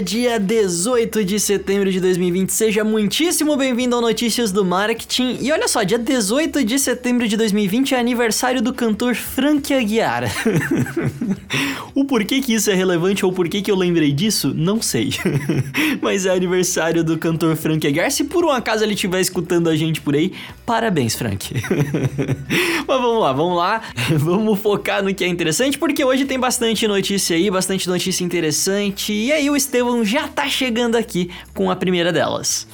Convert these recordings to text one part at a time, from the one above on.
Dia 18 de setembro de 2020. Seja muitíssimo bem-vindo ao Notícias do Marketing. E olha só, dia 18 de setembro de 2020 é aniversário do cantor Frank Aguiar. o porquê que isso é relevante ou porquê que eu lembrei disso, não sei. Mas é aniversário do cantor Frank Aguiar. Se por um acaso ele estiver escutando a gente por aí, parabéns, Frank. Mas vamos lá, vamos lá. Vamos focar no que é interessante, porque hoje tem bastante notícia aí, bastante notícia interessante. E aí o Estevão já tá chegando aqui com a primeira delas.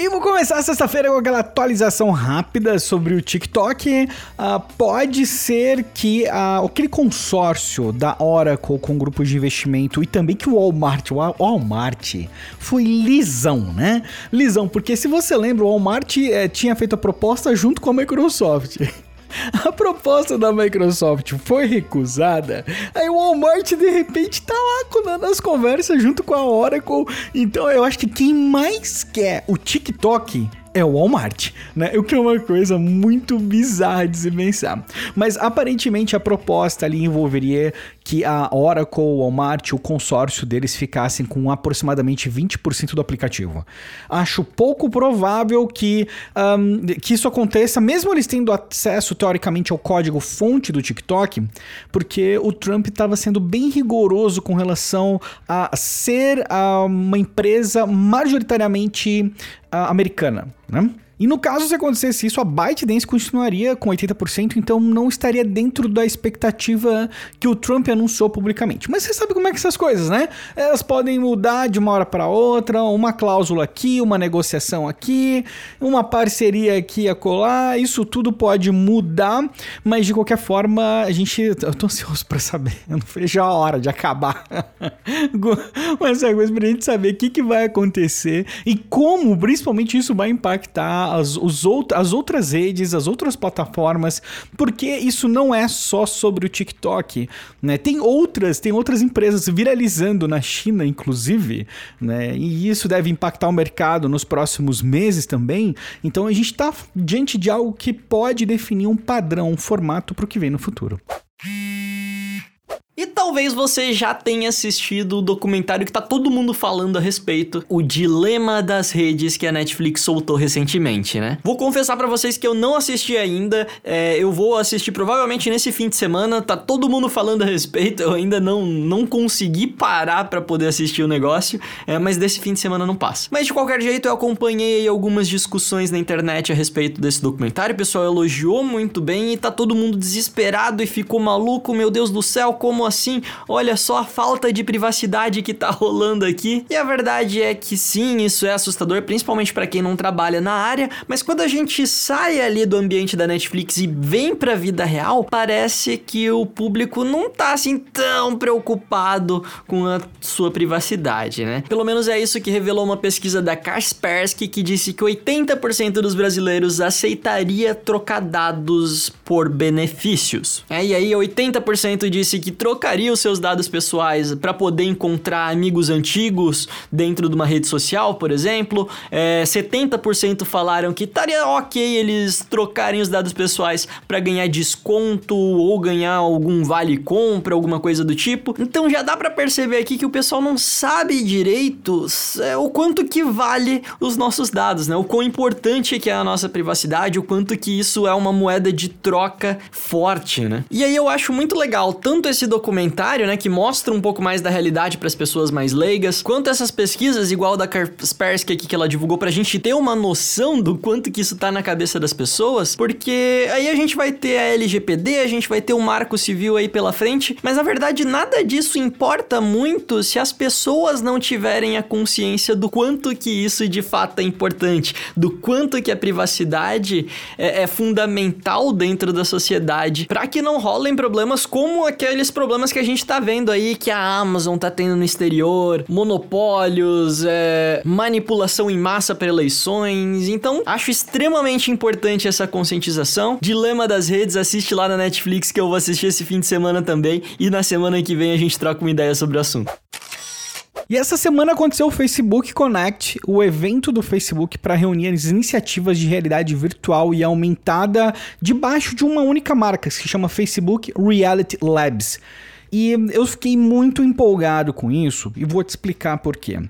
E vou começar sexta-feira com aquela atualização rápida sobre o TikTok. Uh, pode ser que uh, aquele consórcio da Oracle com grupos de investimento e também que o Walmart, o Walmart foi lisão, né? Lisão, porque se você lembra, o Walmart eh, tinha feito a proposta junto com a Microsoft. A proposta da Microsoft foi recusada. Aí o Walmart de repente tá lá nas conversas junto com a Oracle. Então eu acho que quem mais quer o TikTok é o Walmart, né? O que é uma coisa muito bizarra de se pensar. Mas aparentemente a proposta ali envolveria que a Oracle, o Walmart, o consórcio deles ficassem com aproximadamente 20% do aplicativo. Acho pouco provável que, um, que isso aconteça, mesmo eles tendo acesso teoricamente ao código fonte do TikTok, porque o Trump estava sendo bem rigoroso com relação a ser uh, uma empresa majoritariamente americana, né? E no caso, se acontecesse isso, a ByteDance continuaria com 80%, então não estaria dentro da expectativa que o Trump anunciou publicamente. Mas você sabe como é que essas coisas, né? Elas podem mudar de uma hora para outra, uma cláusula aqui, uma negociação aqui, uma parceria aqui a colar, isso tudo pode mudar, mas de qualquer forma, a gente. Eu tô ansioso para saber, eu não vejo a hora de acabar. mas é coisa pra gente saber o que, que vai acontecer e como, principalmente, isso vai impactar as, os out, as outras redes, as outras plataformas, porque isso não é só sobre o TikTok, né? Tem outras, tem outras empresas viralizando na China, inclusive, né? E isso deve impactar o mercado nos próximos meses também. Então a gente está diante de algo que pode definir um padrão, um formato para o que vem no futuro. E talvez você já tenha assistido o documentário que tá todo mundo falando a respeito, o dilema das redes que a Netflix soltou recentemente, né? Vou confessar para vocês que eu não assisti ainda, é, eu vou assistir provavelmente nesse fim de semana, tá todo mundo falando a respeito, eu ainda não, não consegui parar para poder assistir o negócio, é, mas desse fim de semana não passa. Mas de qualquer jeito eu acompanhei algumas discussões na internet a respeito desse documentário, o pessoal elogiou muito bem e tá todo mundo desesperado e ficou maluco, meu Deus do céu, como assim? Olha só a falta de privacidade que tá rolando aqui. E a verdade é que sim, isso é assustador, principalmente para quem não trabalha na área, mas quando a gente sai ali do ambiente da Netflix e vem pra vida real, parece que o público não tá assim tão preocupado com a sua privacidade, né? Pelo menos é isso que revelou uma pesquisa da Kaspersky que disse que 80% dos brasileiros aceitaria trocar dados por benefícios. É, e aí 80% disse que trocar trocaria os seus dados pessoais para poder encontrar amigos antigos dentro de uma rede social, por exemplo. É, 70% falaram que estaria ok eles trocarem os dados pessoais para ganhar desconto ou ganhar algum vale compra, alguma coisa do tipo. Então já dá para perceber aqui que o pessoal não sabe direito é, o quanto que vale os nossos dados, né? O quão importante que é a nossa privacidade, o quanto que isso é uma moeda de troca forte, né? E aí eu acho muito legal tanto esse documento documentário, né, que mostra um pouco mais da realidade para as pessoas mais leigas, quanto essas pesquisas, igual da Kaspersky aqui que ela divulgou pra gente ter uma noção do quanto que isso tá na cabeça das pessoas, porque aí a gente vai ter a LGPD, a gente vai ter o marco civil aí pela frente, mas na verdade nada disso importa muito se as pessoas não tiverem a consciência do quanto que isso de fato é importante, do quanto que a privacidade é, é fundamental dentro da sociedade, para que não rolem problemas como aqueles problemas problemas que a gente tá vendo aí que a Amazon tá tendo no exterior, monopólios, é, manipulação em massa para eleições. Então, acho extremamente importante essa conscientização. Dilema das redes, assiste lá na Netflix que eu vou assistir esse fim de semana também. E na semana que vem a gente troca uma ideia sobre o assunto. E essa semana aconteceu o Facebook Connect, o evento do Facebook para reunir as iniciativas de realidade virtual e aumentada debaixo de uma única marca, que se chama Facebook Reality Labs. E eu fiquei muito empolgado com isso e vou te explicar por quê.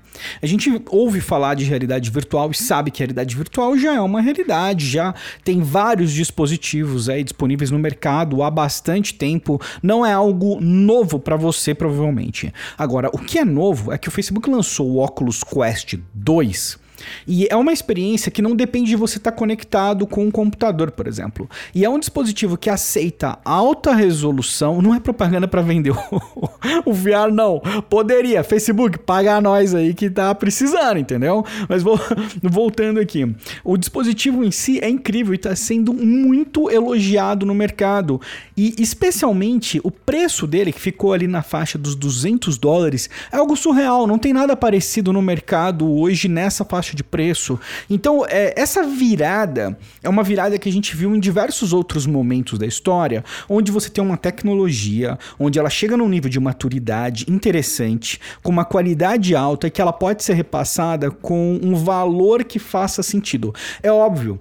A gente ouve falar de realidade virtual e sabe que a realidade virtual já é uma realidade, já tem vários dispositivos aí disponíveis no mercado há bastante tempo, não é algo novo para você provavelmente. Agora, o que é novo é que o Facebook lançou o Oculus Quest 2 e é uma experiência que não depende de você estar conectado com um computador, por exemplo. E é um dispositivo que aceita alta resolução, não é propaganda para vender o, VR, não. Poderia, Facebook, paga nós aí que tá precisando, entendeu? Mas vou, voltando aqui. O dispositivo em si é incrível e está sendo muito elogiado no mercado. E especialmente o preço dele, que ficou ali na faixa dos 200 dólares, é algo surreal. Não tem nada parecido no mercado hoje nessa faixa de preço. Então, é, essa virada é uma virada que a gente viu em diversos outros momentos da história, onde você tem uma tecnologia, onde ela chega num nível de maturidade interessante, com uma qualidade alta e que ela pode ser repassada com um valor que faça sentido. É óbvio,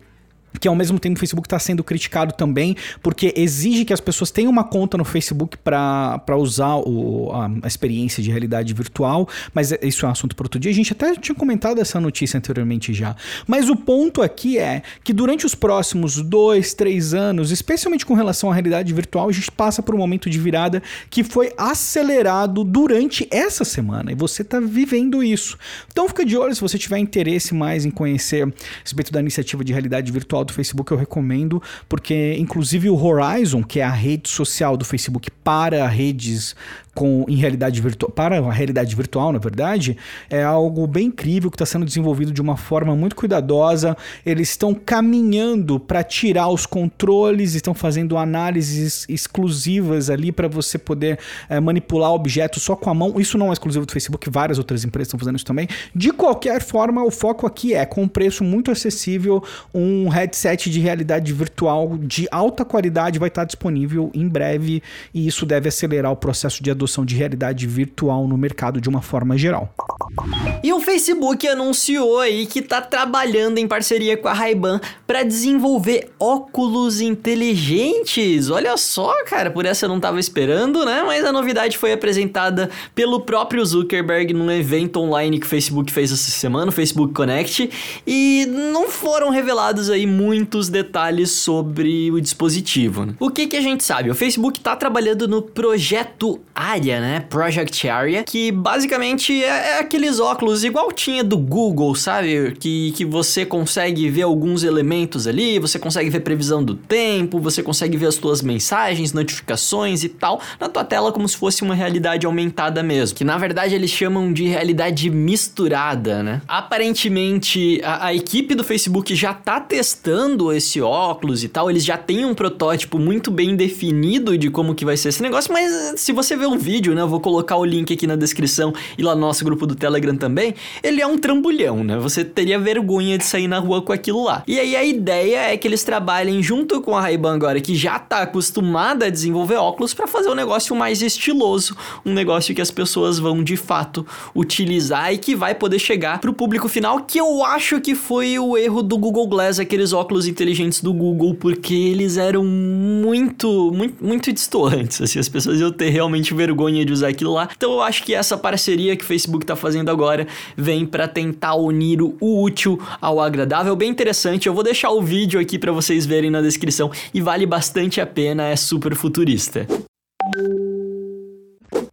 que ao mesmo tempo o Facebook está sendo criticado também, porque exige que as pessoas tenham uma conta no Facebook para usar o, a, a, experiência de realidade virtual, mas isso é um assunto para outro dia. A gente até tinha comentado essa notícia anteriormente já. Mas o ponto aqui é que durante os próximos dois, três anos, especialmente com relação à realidade virtual, a gente passa por um momento de virada que foi acelerado durante essa semana e você está vivendo isso. Então fica de olho se você tiver interesse mais em conhecer a respeito da iniciativa de realidade virtual do Facebook eu recomendo, porque inclusive o Horizon, que é a rede social do Facebook para redes com, em realidade virtual, para a realidade virtual, na verdade, é algo bem incrível que está sendo desenvolvido de uma forma muito cuidadosa. Eles estão caminhando para tirar os controles, estão fazendo análises exclusivas ali para você poder é, manipular objetos só com a mão. Isso não é exclusivo do Facebook, várias outras empresas estão fazendo isso também. De qualquer forma, o foco aqui é com um preço muito acessível, um headset de realidade virtual de alta qualidade vai estar disponível em breve e isso deve acelerar o processo de adoção de realidade virtual no mercado de uma forma geral. E o Facebook anunciou aí que está trabalhando em parceria com a Ray-Ban para desenvolver óculos inteligentes. Olha só, cara, por essa eu não estava esperando, né? Mas a novidade foi apresentada pelo próprio Zuckerberg num evento online que o Facebook fez essa semana, o Facebook Connect, e não foram revelados aí muitos detalhes sobre o dispositivo. Né? O que que a gente sabe? O Facebook está trabalhando no projeto Area, né? Project Area, que basicamente é, é aqueles óculos igual tinha do Google, sabe? Que, que você consegue ver alguns elementos ali, você consegue ver previsão do tempo, você consegue ver as suas mensagens, notificações e tal na tua tela como se fosse uma realidade aumentada mesmo. Que na verdade eles chamam de realidade misturada, né? Aparentemente a, a equipe do Facebook já tá testando esse óculos e tal, eles já têm um protótipo muito bem definido de como que vai ser esse negócio, mas se você ver um vídeo, né? Eu vou colocar o link aqui na descrição e lá no nosso grupo do Telegram também. Ele é um trambolhão, né? Você teria vergonha de sair na rua com aquilo lá. E aí a ideia é que eles trabalhem junto com a Ray-Ban agora, que já tá acostumada a desenvolver óculos, para fazer um negócio mais estiloso, um negócio que as pessoas vão de fato utilizar e que vai poder chegar pro público final, que eu acho que foi o erro do Google Glass, aqueles inteligentes do Google, porque eles eram muito, muito, muito distantes, assim, as pessoas iam ter realmente vergonha de usar aquilo lá. Então eu acho que essa parceria que o Facebook tá fazendo agora vem para tentar unir o útil ao agradável. Bem interessante. Eu vou deixar o vídeo aqui para vocês verem na descrição e vale bastante a pena, é super futurista.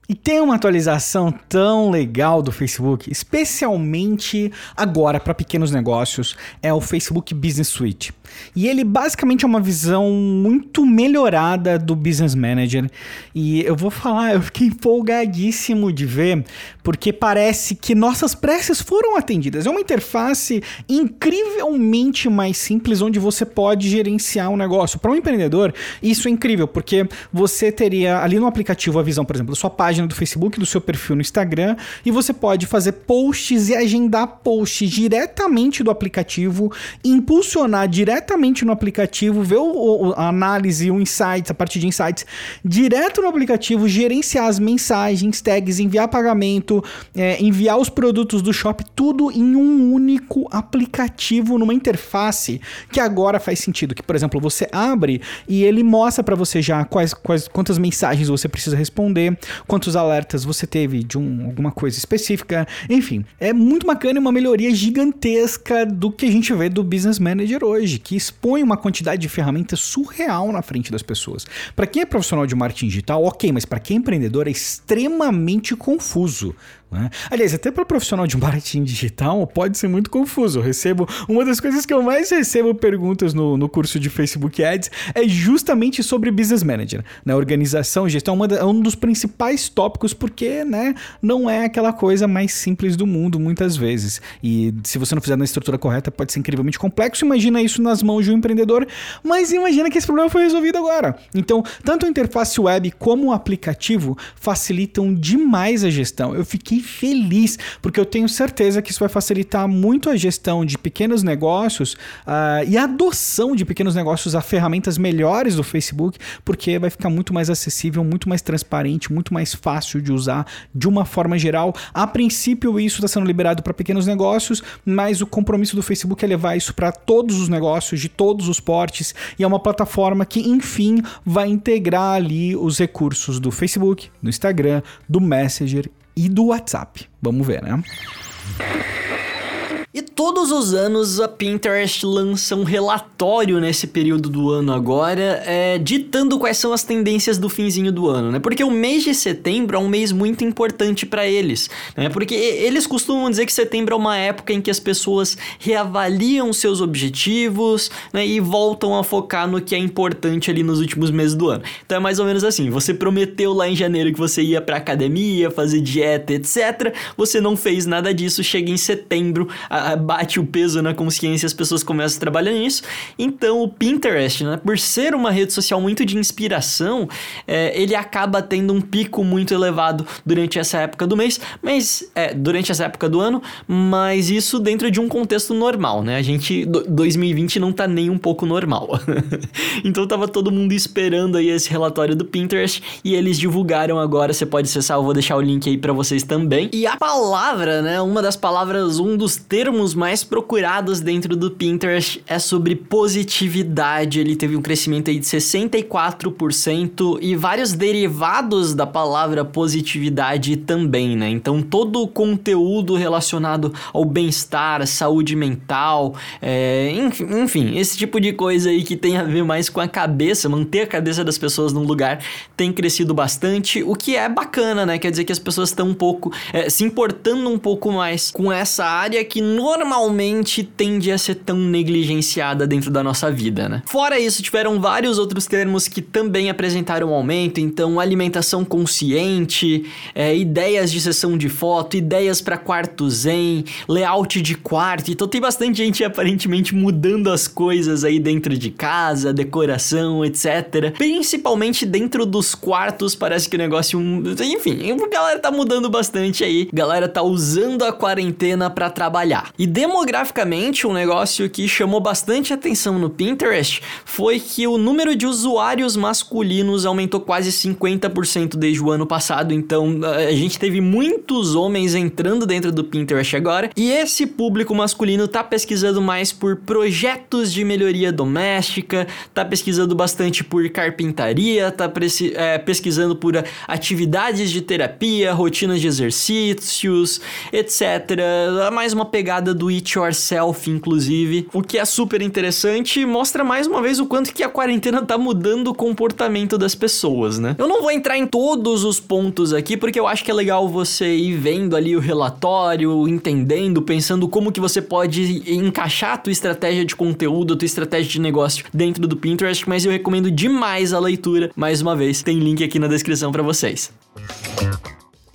E tem uma atualização tão legal do Facebook, especialmente agora para pequenos negócios, é o Facebook Business Suite. E ele basicamente é uma visão muito melhorada do Business Manager. E eu vou falar, eu fiquei empolgadíssimo de ver, porque parece que nossas preces foram atendidas. É uma interface incrivelmente mais simples, onde você pode gerenciar um negócio. Para um empreendedor, isso é incrível, porque você teria ali no aplicativo a visão, por exemplo, da sua página do Facebook, do seu perfil no Instagram, e você pode fazer posts e agendar posts diretamente do aplicativo, impulsionar diretamente diretamente no aplicativo, ver o, o, a análise, o insights, a partir de insights, direto no aplicativo, gerenciar as mensagens, tags, enviar pagamento, é, enviar os produtos do shop, tudo em um único aplicativo, numa interface que agora faz sentido. Que, por exemplo, você abre e ele mostra para você já quais, quais, quantas mensagens você precisa responder, quantos alertas você teve de um, alguma coisa específica, enfim. É muito bacana e uma melhoria gigantesca do que a gente vê do Business Manager hoje, que expõe uma quantidade de ferramentas surreal na frente das pessoas. Para quem é profissional de marketing digital, ok, mas para quem é empreendedor é extremamente confuso. Né? Aliás, até para profissional de marketing digital pode ser muito confuso. Eu recebo uma das coisas que eu mais recebo perguntas no, no curso de Facebook Ads é justamente sobre Business Manager, né? Organização, gestão é, é um dos principais tópicos porque, né, não é aquela coisa mais simples do mundo muitas vezes. E se você não fizer na estrutura correta, pode ser incrivelmente complexo. Imagina isso nas mãos de um empreendedor, mas imagina que esse problema foi resolvido agora. Então, tanto a interface web como o aplicativo facilitam demais a gestão. Eu fiquei feliz, porque eu tenho certeza que isso vai facilitar muito a gestão de pequenos negócios uh, e a adoção de pequenos negócios a ferramentas melhores do Facebook, porque vai ficar muito mais acessível, muito mais transparente, muito mais fácil de usar de uma forma geral. A princípio, isso está sendo liberado para pequenos negócios, mas o compromisso do Facebook é levar isso para todos os negócios, de todos os portes, e é uma plataforma que, enfim, vai integrar ali os recursos do Facebook, do Instagram, do Messenger e do WhatsApp. Vamos ver, né? E todos os anos a Pinterest lança um relatório nesse período do ano agora, é, ditando quais são as tendências do finzinho do ano, né? Porque o mês de setembro é um mês muito importante para eles, né? Porque eles costumam dizer que setembro é uma época em que as pessoas reavaliam seus objetivos, né? E voltam a focar no que é importante ali nos últimos meses do ano. Então é mais ou menos assim: você prometeu lá em janeiro que você ia pra academia, fazer dieta, etc. Você não fez nada disso, chega em setembro. Bate o peso na consciência e as pessoas começam a trabalhar nisso. Então o Pinterest, né, por ser uma rede social muito de inspiração, é, ele acaba tendo um pico muito elevado durante essa época do mês, mas é, durante essa época do ano, mas isso dentro de um contexto normal, né? A gente 2020 não tá nem um pouco normal. então tava todo mundo esperando aí esse relatório do Pinterest e eles divulgaram agora, você pode acessar, eu vou deixar o link aí para vocês também. E a palavra, né, uma das palavras, um dos termos termos mais procurados dentro do Pinterest é sobre positividade. Ele teve um crescimento aí de 64% e vários derivados da palavra positividade também, né? Então todo o conteúdo relacionado ao bem-estar, saúde mental, é, enfim, esse tipo de coisa aí que tem a ver mais com a cabeça, manter a cabeça das pessoas num lugar tem crescido bastante, o que é bacana, né? Quer dizer que as pessoas estão um pouco é, se importando um pouco mais com essa área que normalmente tende a ser tão negligenciada dentro da nossa vida, né? Fora isso, tiveram vários outros termos que também apresentaram aumento, então alimentação consciente, é, ideias de sessão de foto, ideias para quarto zen, layout de quarto, então tem bastante gente aparentemente mudando as coisas aí dentro de casa, decoração, etc. Principalmente dentro dos quartos, parece que o negócio, enfim, a galera tá mudando bastante aí, a galera tá usando a quarentena para trabalhar. E demograficamente, um negócio que chamou bastante atenção no Pinterest foi que o número de usuários masculinos aumentou quase 50% desde o ano passado. Então, a gente teve muitos homens entrando dentro do Pinterest agora. E esse público masculino tá pesquisando mais por projetos de melhoria doméstica, tá pesquisando bastante por carpintaria, tá é, pesquisando por atividades de terapia, rotinas de exercícios, etc. Mais uma pegada pegada do it yourself, inclusive, o que é super interessante e mostra mais uma vez o quanto que a quarentena tá mudando o comportamento das pessoas, né? Eu não vou entrar em todos os pontos aqui porque eu acho que é legal você ir vendo ali o relatório, entendendo, pensando como que você pode encaixar a tua estratégia de conteúdo, a tua estratégia de negócio dentro do Pinterest, mas eu recomendo demais a leitura. Mais uma vez, tem link aqui na descrição para vocês.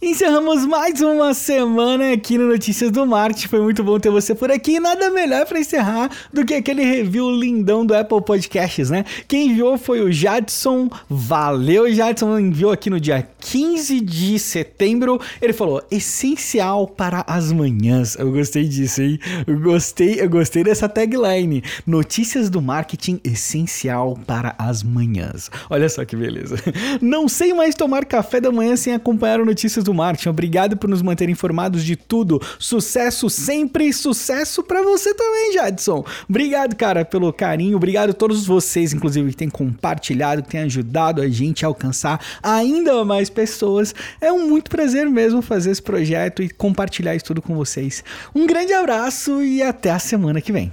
Encerramos mais uma semana aqui no Notícias do Marketing. Foi muito bom ter você por aqui. E nada melhor para encerrar do que aquele review lindão do Apple Podcasts, né? Quem enviou foi o Jadson. Valeu, Jadson. Enviou aqui no dia 15 de setembro. Ele falou: essencial para as manhãs. Eu gostei disso, hein? Eu gostei, eu gostei dessa tagline. Notícias do marketing essencial para as manhãs. Olha só que beleza. Não sei mais tomar café da manhã sem acompanhar o Notícias do do marketing. Obrigado por nos manter informados de tudo. Sucesso sempre, sucesso para você também, Jadson. Obrigado, cara, pelo carinho. Obrigado a todos vocês, inclusive, que têm compartilhado, que têm ajudado a gente a alcançar ainda mais pessoas. É um muito prazer mesmo fazer esse projeto e compartilhar isso tudo com vocês. Um grande abraço e até a semana que vem.